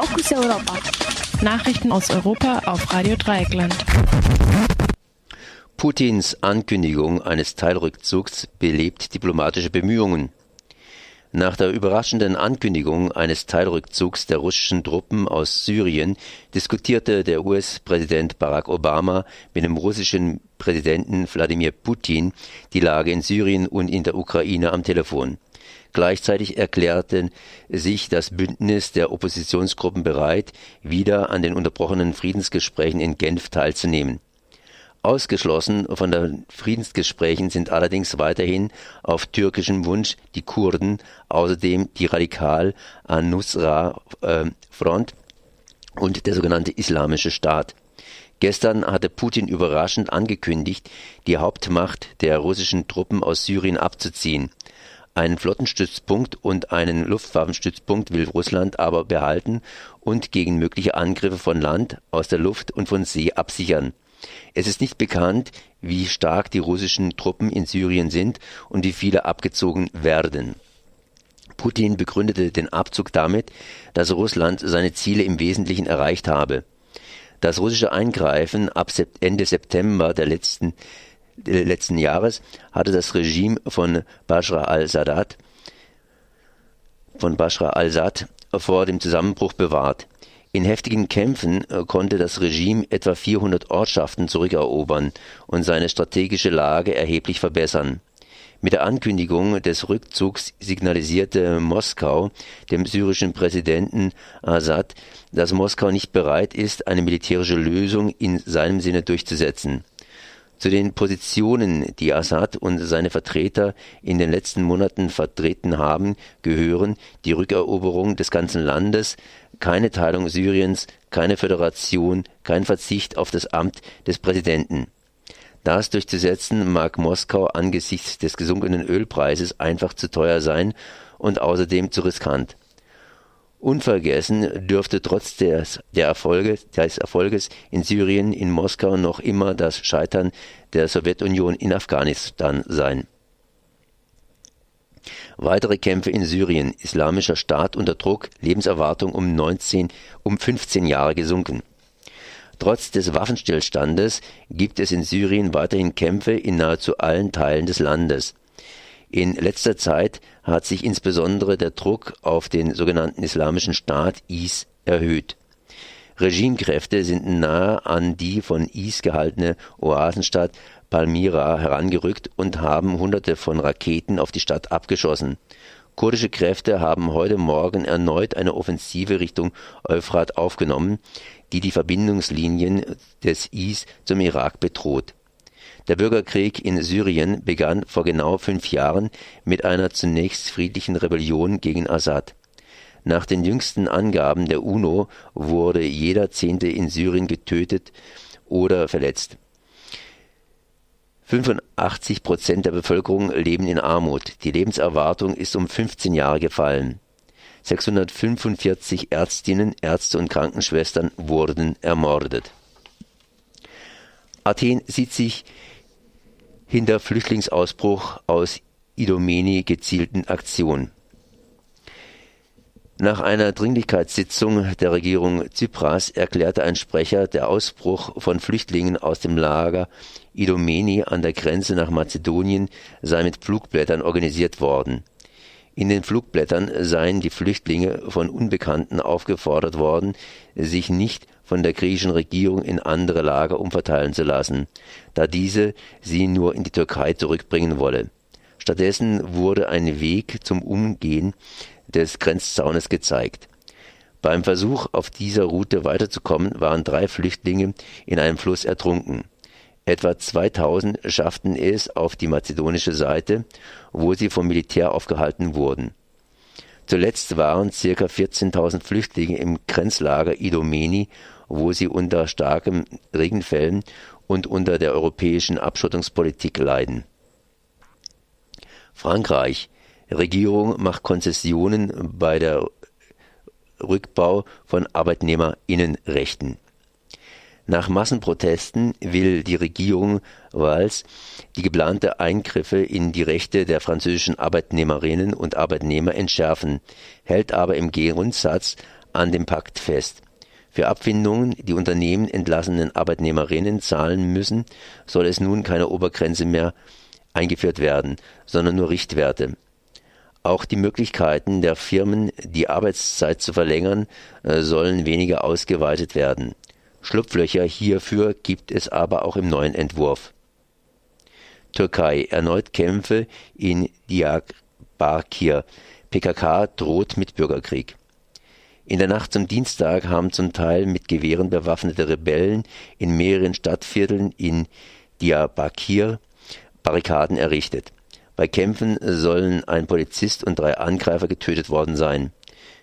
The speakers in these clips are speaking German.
Fokus Europa. Nachrichten aus Europa auf Radio Dreieckland. Putins Ankündigung eines Teilrückzugs belebt diplomatische Bemühungen. Nach der überraschenden Ankündigung eines Teilrückzugs der russischen Truppen aus Syrien diskutierte der US-Präsident Barack Obama mit dem russischen Präsidenten Wladimir Putin die Lage in Syrien und in der Ukraine am Telefon. Gleichzeitig erklärten sich das Bündnis der Oppositionsgruppen bereit, wieder an den unterbrochenen Friedensgesprächen in Genf teilzunehmen. Ausgeschlossen von den Friedensgesprächen sind allerdings weiterhin auf türkischem Wunsch die Kurden, außerdem die Radikal an-Nusra-Front äh, und der sogenannte Islamische Staat. Gestern hatte Putin überraschend angekündigt, die Hauptmacht der russischen Truppen aus Syrien abzuziehen. Einen Flottenstützpunkt und einen Luftwaffenstützpunkt will Russland aber behalten und gegen mögliche Angriffe von Land, aus der Luft und von See absichern. Es ist nicht bekannt, wie stark die russischen Truppen in Syrien sind und wie viele abgezogen werden. Putin begründete den Abzug damit, dass Russland seine Ziele im Wesentlichen erreicht habe. Das russische Eingreifen ab Ende September der letzten, äh, letzten Jahres hatte das Regime von Bashar al-Assad von Bashar al-Assad vor dem Zusammenbruch bewahrt. In heftigen Kämpfen äh, konnte das Regime etwa 400 Ortschaften zurückerobern und seine strategische Lage erheblich verbessern. Mit der Ankündigung des Rückzugs signalisierte Moskau dem syrischen Präsidenten Assad, dass Moskau nicht bereit ist, eine militärische Lösung in seinem Sinne durchzusetzen. Zu den Positionen, die Assad und seine Vertreter in den letzten Monaten vertreten haben, gehören die Rückeroberung des ganzen Landes, keine Teilung Syriens, keine Föderation, kein Verzicht auf das Amt des Präsidenten. Das durchzusetzen mag Moskau angesichts des gesunkenen Ölpreises einfach zu teuer sein und außerdem zu riskant. Unvergessen dürfte trotz des, der Erfolge, des Erfolges in Syrien, in Moskau noch immer das Scheitern der Sowjetunion in Afghanistan sein. Weitere Kämpfe in Syrien, Islamischer Staat unter Druck, Lebenserwartung um 19, um 15 Jahre gesunken. Trotz des Waffenstillstandes gibt es in Syrien weiterhin Kämpfe in nahezu allen Teilen des Landes. In letzter Zeit hat sich insbesondere der Druck auf den sogenannten Islamischen Staat IS erhöht. Regimekräfte sind nahe an die von IS gehaltene Oasenstadt Palmyra herangerückt und haben Hunderte von Raketen auf die Stadt abgeschossen. Kurdische Kräfte haben heute Morgen erneut eine Offensive Richtung Euphrat aufgenommen, die die Verbindungslinien des IS zum Irak bedroht. Der Bürgerkrieg in Syrien begann vor genau fünf Jahren mit einer zunächst friedlichen Rebellion gegen Assad. Nach den jüngsten Angaben der UNO wurde jeder Zehnte in Syrien getötet oder verletzt. 85 Prozent der Bevölkerung leben in Armut. Die Lebenserwartung ist um 15 Jahre gefallen. 645 Ärztinnen, Ärzte und Krankenschwestern wurden ermordet. Athen sieht sich hinter Flüchtlingsausbruch aus Idomeni gezielten Aktion. Nach einer Dringlichkeitssitzung der Regierung Tsipras erklärte ein Sprecher, der Ausbruch von Flüchtlingen aus dem Lager Idomeni an der Grenze nach Mazedonien sei mit Flugblättern organisiert worden. In den Flugblättern seien die Flüchtlinge von Unbekannten aufgefordert worden, sich nicht von der griechischen Regierung in andere Lager umverteilen zu lassen, da diese sie nur in die Türkei zurückbringen wolle. Stattdessen wurde ein Weg zum Umgehen des Grenzzaunes gezeigt. Beim Versuch, auf dieser Route weiterzukommen, waren drei Flüchtlinge in einem Fluss ertrunken. Etwa 2000 schafften es auf die mazedonische Seite, wo sie vom Militär aufgehalten wurden. Zuletzt waren ca. 14.000 Flüchtlinge im Grenzlager Idomeni, wo sie unter starken Regenfällen und unter der europäischen Abschottungspolitik leiden. Frankreich Regierung macht Konzessionen bei der Rückbau von Arbeitnehmerinnenrechten. Nach Massenprotesten will die Regierung Valls die geplante Eingriffe in die Rechte der französischen Arbeitnehmerinnen und Arbeitnehmer entschärfen, hält aber im Grundsatz an dem Pakt fest. Für Abfindungen, die Unternehmen entlassenen Arbeitnehmerinnen zahlen müssen, soll es nun keine Obergrenze mehr eingeführt werden, sondern nur Richtwerte. Auch die Möglichkeiten der Firmen, die Arbeitszeit zu verlängern, äh, sollen weniger ausgeweitet werden. Schlupflöcher hierfür gibt es aber auch im neuen Entwurf. Türkei erneut Kämpfe in Diyarbakir. PKK droht mit Bürgerkrieg. In der Nacht zum Dienstag haben zum Teil mit Gewehren bewaffnete Rebellen in mehreren Stadtvierteln in Diyarbakir Barrikaden errichtet. Bei Kämpfen sollen ein Polizist und drei Angreifer getötet worden sein.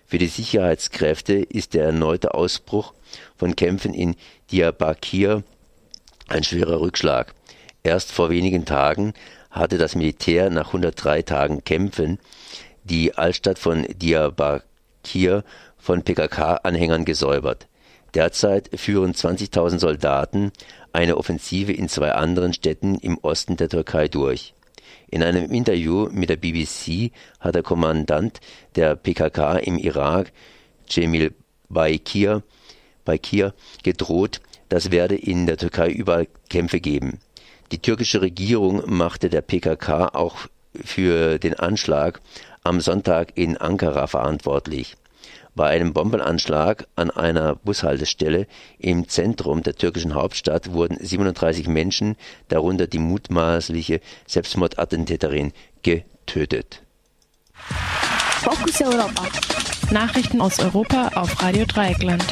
Für die Sicherheitskräfte ist der erneute Ausbruch von Kämpfen in Diyarbakir ein schwerer Rückschlag. Erst vor wenigen Tagen hatte das Militär nach 103 Tagen Kämpfen die Altstadt von Diyarbakir von PKK-Anhängern gesäubert. Derzeit führen 20.000 Soldaten eine Offensive in zwei anderen Städten im Osten der Türkei durch. In einem Interview mit der BBC hat der Kommandant der PKK im Irak, Cemil Baykir, Baykir gedroht, das werde in der Türkei überall Kämpfe geben. Die türkische Regierung machte der PKK auch für den Anschlag am Sonntag in Ankara verantwortlich. Bei einem Bombenanschlag an einer Bushaltestelle im Zentrum der türkischen Hauptstadt wurden 37 Menschen, darunter die mutmaßliche Selbstmordattentäterin, getötet. Fokus Europa. Nachrichten aus Europa auf Radio Dreieckland.